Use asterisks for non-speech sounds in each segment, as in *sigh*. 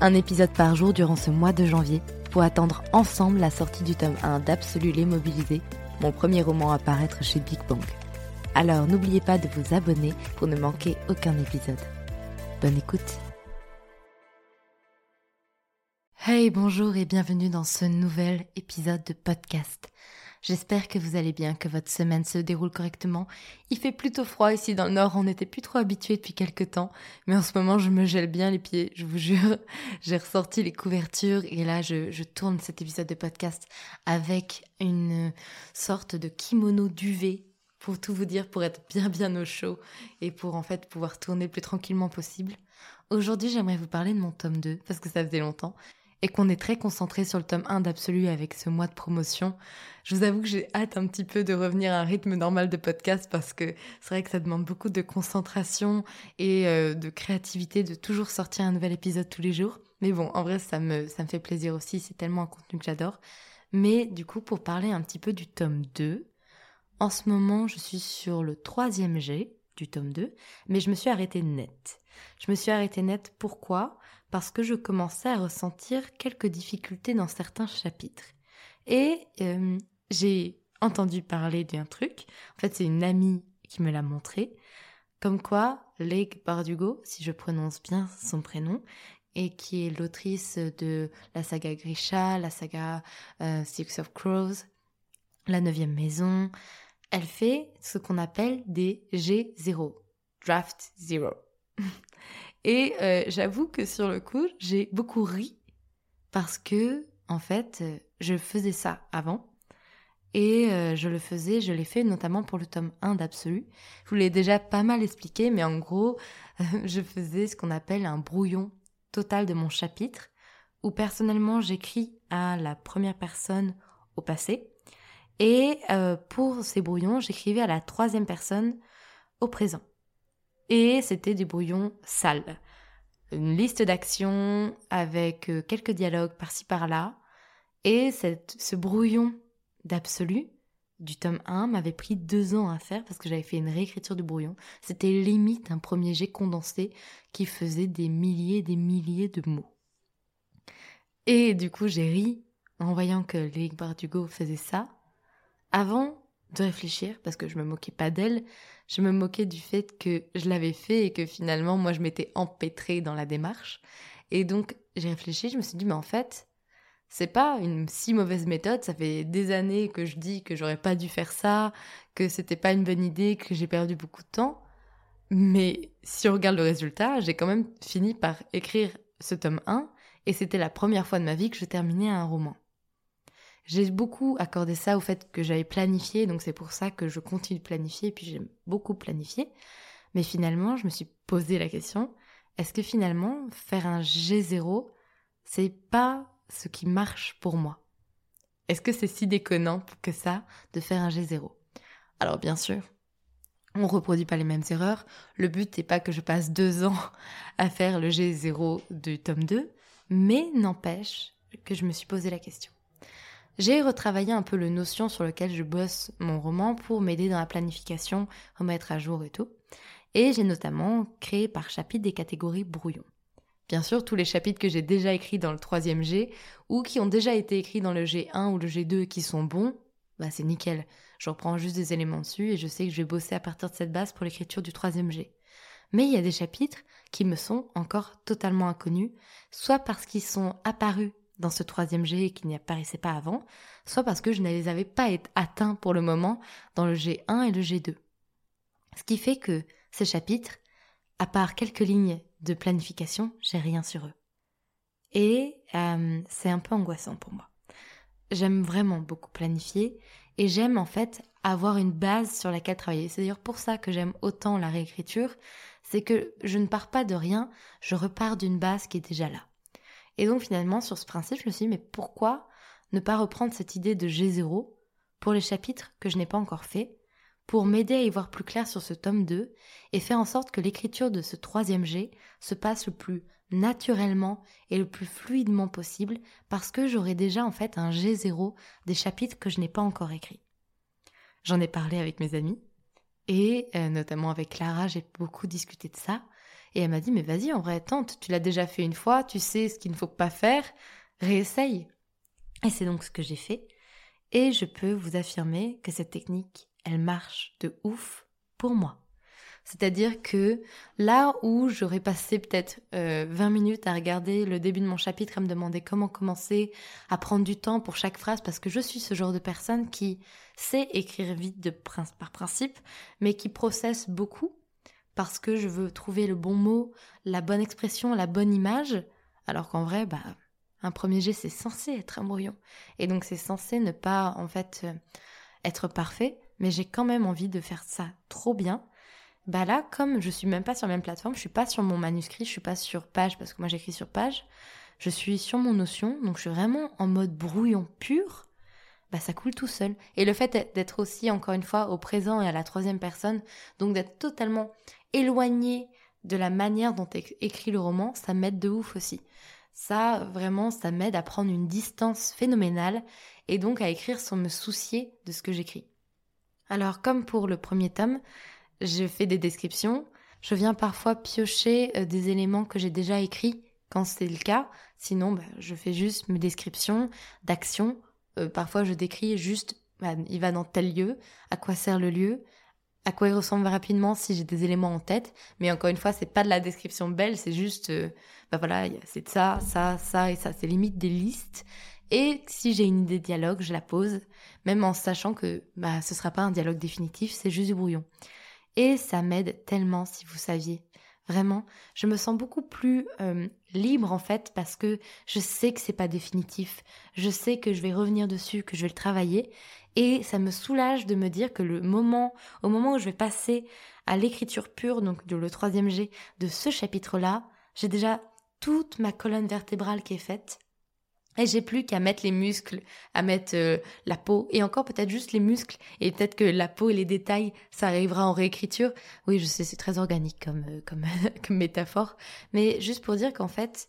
un épisode par jour durant ce mois de janvier pour attendre ensemble la sortie du tome 1 d'Absolu l'immobilisé, mon premier roman à paraître chez Big Bang. Alors n'oubliez pas de vous abonner pour ne manquer aucun épisode. Bonne écoute Hey, bonjour et bienvenue dans ce nouvel épisode de podcast. J'espère que vous allez bien, que votre semaine se déroule correctement. Il fait plutôt froid ici dans le nord, on n'était plus trop habitué depuis quelques temps, mais en ce moment je me gèle bien les pieds, je vous jure. *laughs* J'ai ressorti les couvertures et là je, je tourne cet épisode de podcast avec une sorte de kimono duvet pour tout vous dire, pour être bien bien au chaud et pour en fait pouvoir tourner le plus tranquillement possible. Aujourd'hui, j'aimerais vous parler de mon tome 2 parce que ça faisait longtemps et qu'on est très concentré sur le tome 1 d'Absolu avec ce mois de promotion. Je vous avoue que j'ai hâte un petit peu de revenir à un rythme normal de podcast parce que c'est vrai que ça demande beaucoup de concentration et euh, de créativité de toujours sortir un nouvel épisode tous les jours. Mais bon, en vrai, ça me, ça me fait plaisir aussi, c'est tellement un contenu que j'adore. Mais du coup, pour parler un petit peu du tome 2, en ce moment, je suis sur le troisième G du tome 2, mais je me suis arrêtée net. Je me suis arrêtée net, pourquoi? Parce que je commençais à ressentir quelques difficultés dans certains chapitres. Et euh, j'ai entendu parler d'un truc, en fait c'est une amie qui me l'a montré, comme quoi Lake Bardugo, si je prononce bien son prénom, et qui est l'autrice de la saga Grisha, la saga euh, Six of Crows, la neuvième maison, elle fait ce qu'on appelle des G0, Draft Zero. *laughs* Et euh, j'avoue que sur le coup, j'ai beaucoup ri parce que, en fait, euh, je faisais ça avant. Et euh, je le faisais, je l'ai fait notamment pour le tome 1 d'Absolu. Je vous l'ai déjà pas mal expliqué, mais en gros, *laughs* je faisais ce qu'on appelle un brouillon total de mon chapitre, où personnellement j'écris à la première personne au passé. Et pour ces brouillons, j'écrivais à la troisième personne au présent et c'était des brouillons sales. Une liste d'actions avec euh, quelques dialogues par-ci par-là. Et cette, ce brouillon d'absolu du tome 1 m'avait pris deux ans à faire parce que j'avais fait une réécriture du brouillon. C'était limite un premier jet condensé qui faisait des milliers et des milliers de mots. Et du coup, j'ai ri en voyant que Ligue Bardugo faisait ça. Avant, de réfléchir parce que je me moquais pas d'elle, je me moquais du fait que je l'avais fait et que finalement moi je m'étais empêtrée dans la démarche. Et donc j'ai réfléchi, je me suis dit mais en fait, c'est pas une si mauvaise méthode, ça fait des années que je dis que j'aurais pas dû faire ça, que c'était pas une bonne idée, que j'ai perdu beaucoup de temps. Mais si on regarde le résultat, j'ai quand même fini par écrire ce tome 1 et c'était la première fois de ma vie que je terminais un roman. J'ai beaucoup accordé ça au fait que j'avais planifié, donc c'est pour ça que je continue de planifier, et puis j'ai beaucoup planifié. Mais finalement, je me suis posé la question, est-ce que finalement, faire un G0, c'est pas ce qui marche pour moi? Est-ce que c'est si déconnant que ça de faire un G0 Alors bien sûr, on reproduit pas les mêmes erreurs. Le but n'est pas que je passe deux *laughs* ans à faire le G0 du tome 2, mais n'empêche que je me suis posé la question. J'ai retravaillé un peu le notion sur lequel je bosse mon roman pour m'aider dans la planification, remettre à jour et tout. Et j'ai notamment créé par chapitre des catégories brouillon. Bien sûr, tous les chapitres que j'ai déjà écrits dans le troisième G ou qui ont déjà été écrits dans le G1 ou le G2 qui sont bons, bah c'est nickel. Je reprends juste des éléments dessus et je sais que je vais bosser à partir de cette base pour l'écriture du troisième G. Mais il y a des chapitres qui me sont encore totalement inconnus, soit parce qu'ils sont apparus dans ce troisième G qui n'y apparaissaient pas avant, soit parce que je ne les avais pas atteints pour le moment dans le G1 et le G2. Ce qui fait que ces chapitres, à part quelques lignes de planification, j'ai rien sur eux. Et euh, c'est un peu angoissant pour moi. J'aime vraiment beaucoup planifier et j'aime en fait avoir une base sur laquelle travailler. C'est d'ailleurs pour ça que j'aime autant la réécriture, c'est que je ne pars pas de rien, je repars d'une base qui est déjà là. Et donc finalement, sur ce principe, je me suis dit, mais pourquoi ne pas reprendre cette idée de G0 pour les chapitres que je n'ai pas encore faits, pour m'aider à y voir plus clair sur ce tome 2 et faire en sorte que l'écriture de ce troisième G se passe le plus naturellement et le plus fluidement possible parce que j'aurai déjà en fait un G0 des chapitres que je n'ai pas encore écrits. J'en ai parlé avec mes amis et euh, notamment avec Clara, j'ai beaucoup discuté de ça et elle m'a dit, mais vas-y, en vrai, tente, tu l'as déjà fait une fois, tu sais ce qu'il ne faut pas faire, réessaye. Et c'est donc ce que j'ai fait. Et je peux vous affirmer que cette technique, elle marche de ouf pour moi. C'est-à-dire que là où j'aurais passé peut-être 20 euh, minutes à regarder le début de mon chapitre, à me demander comment commencer, à prendre du temps pour chaque phrase, parce que je suis ce genre de personne qui sait écrire vite par principe, mais qui processe beaucoup parce que je veux trouver le bon mot, la bonne expression, la bonne image, alors qu'en vrai, bah, un premier jet, c'est censé être un brouillon. Et donc, c'est censé ne pas, en fait, euh, être parfait, mais j'ai quand même envie de faire ça trop bien. Bah là, comme je suis même pas sur la même plateforme, je suis pas sur mon manuscrit, je suis pas sur page, parce que moi j'écris sur page, je suis sur mon notion, donc je suis vraiment en mode brouillon pur, bah ça coule tout seul. Et le fait d'être aussi, encore une fois, au présent et à la troisième personne, donc d'être totalement éloigné de la manière dont est écrit le roman, ça m'aide de ouf aussi. Ça, vraiment, ça m'aide à prendre une distance phénoménale et donc à écrire sans me soucier de ce que j'écris. Alors, comme pour le premier tome, je fais des descriptions. Je viens parfois piocher euh, des éléments que j'ai déjà écrits quand c'est le cas. Sinon, bah, je fais juste mes descriptions d'actions. Euh, parfois, je décris juste, bah, il va dans tel lieu, à quoi sert le lieu, à quoi il ressemble rapidement si j'ai des éléments en tête. Mais encore une fois, c'est pas de la description belle, c'est juste, euh, bah voilà, c'est ça, ça, ça et ça. C'est limite des listes. Et si j'ai une idée de dialogue, je la pose, même en sachant que bah, ce sera pas un dialogue définitif, c'est juste du brouillon. Et ça m'aide tellement, si vous saviez. Vraiment, je me sens beaucoup plus euh, libre en fait parce que je sais que c'est pas définitif. Je sais que je vais revenir dessus, que je vais le travailler et ça me soulage de me dire que le moment, au moment où je vais passer à l'écriture pure, donc le troisième G de ce chapitre-là, j'ai déjà toute ma colonne vertébrale qui est faite. Et j'ai plus qu'à mettre les muscles, à mettre euh, la peau, et encore peut-être juste les muscles, et peut-être que la peau et les détails, ça arrivera en réécriture. Oui, je sais, c'est très organique comme, euh, comme, *laughs* comme métaphore, mais juste pour dire qu'en fait,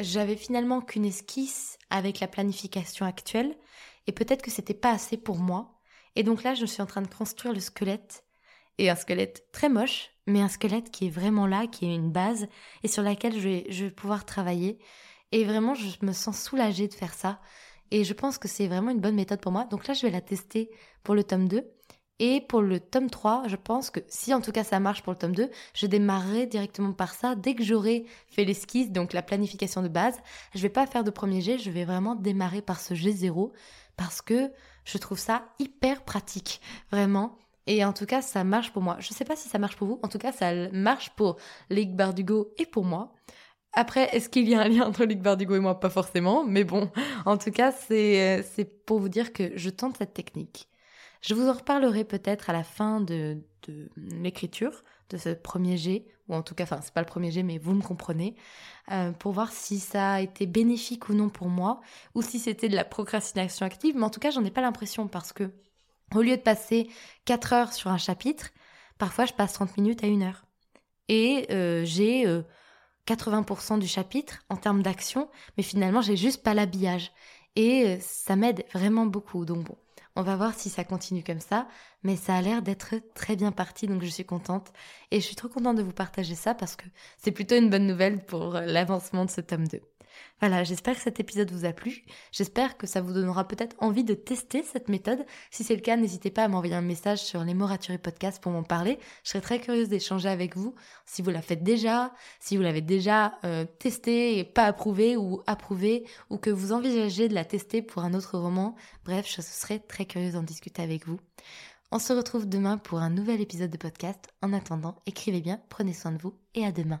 j'avais finalement qu'une esquisse avec la planification actuelle, et peut-être que c'était pas assez pour moi. Et donc là, je suis en train de construire le squelette. Et un squelette très moche, mais un squelette qui est vraiment là, qui est une base, et sur laquelle je vais, je vais pouvoir travailler. Et vraiment, je me sens soulagée de faire ça. Et je pense que c'est vraiment une bonne méthode pour moi. Donc là, je vais la tester pour le tome 2. Et pour le tome 3, je pense que si en tout cas ça marche pour le tome 2, je démarrerai directement par ça. Dès que j'aurai fait l'esquisse, donc la planification de base, je vais pas faire de premier jet, je vais vraiment démarrer par ce G0 parce que je trouve ça hyper pratique, vraiment. Et en tout cas, ça marche pour moi. Je sais pas si ça marche pour vous. En tout cas, ça marche pour Ligue Bardugo et pour moi. Après, est-ce qu'il y a un lien entre Ligue Bardugo et moi? Pas forcément. Mais bon, en tout cas, c'est, c'est pour vous dire que je tente cette technique. Je vous en reparlerai peut-être à la fin de, l'écriture de ce premier G, ou en tout cas, enfin, c'est pas le premier G, mais vous me comprenez, euh, pour voir si ça a été bénéfique ou non pour moi, ou si c'était de la procrastination active. Mais en tout cas, j'en ai pas l'impression parce que, au lieu de passer 4 heures sur un chapitre, parfois je passe 30 minutes à 1 heure. Et euh, j'ai 80% euh, du chapitre en termes d'action, mais finalement, j'ai juste pas l'habillage. et ça m'aide vraiment beaucoup. Donc bon, on va voir si ça continue comme ça, mais ça a l'air d'être très bien parti, donc je suis contente. Et je suis trop contente de vous partager ça parce que c'est plutôt une bonne nouvelle pour l'avancement de ce tome 2. Voilà, j'espère que cet épisode vous a plu. J'espère que ça vous donnera peut-être envie de tester cette méthode. Si c'est le cas, n'hésitez pas à m'envoyer un message sur les mots podcast pour m'en parler. Je serais très curieuse d'échanger avec vous si vous la faites déjà, si vous l'avez déjà euh, testé et pas approuvé ou approuvé, ou que vous envisagez de la tester pour un autre roman. Bref, je serais très curieuse d'en discuter avec vous. On se retrouve demain pour un nouvel épisode de podcast. En attendant, écrivez bien, prenez soin de vous et à demain.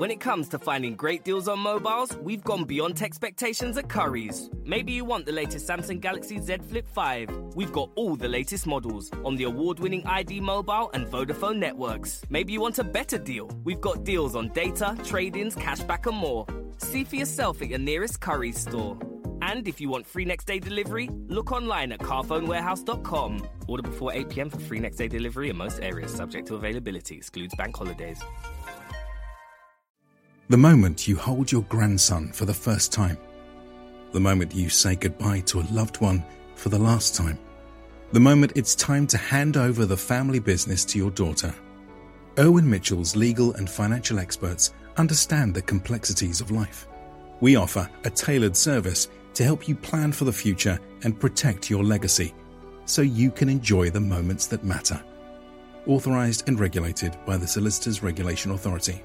When it comes to finding great deals on mobiles, we've gone beyond expectations at Curry's. Maybe you want the latest Samsung Galaxy Z Flip 5. We've got all the latest models on the award winning ID Mobile and Vodafone networks. Maybe you want a better deal. We've got deals on data, trade ins, cashback, and more. See for yourself at your nearest Curry's store. And if you want free next day delivery, look online at carphonewarehouse.com. Order before 8 pm for free next day delivery in most areas, subject to availability, excludes bank holidays. The moment you hold your grandson for the first time. The moment you say goodbye to a loved one for the last time. The moment it's time to hand over the family business to your daughter. Owen Mitchell's legal and financial experts understand the complexities of life. We offer a tailored service to help you plan for the future and protect your legacy so you can enjoy the moments that matter. Authorized and regulated by the Solicitors Regulation Authority.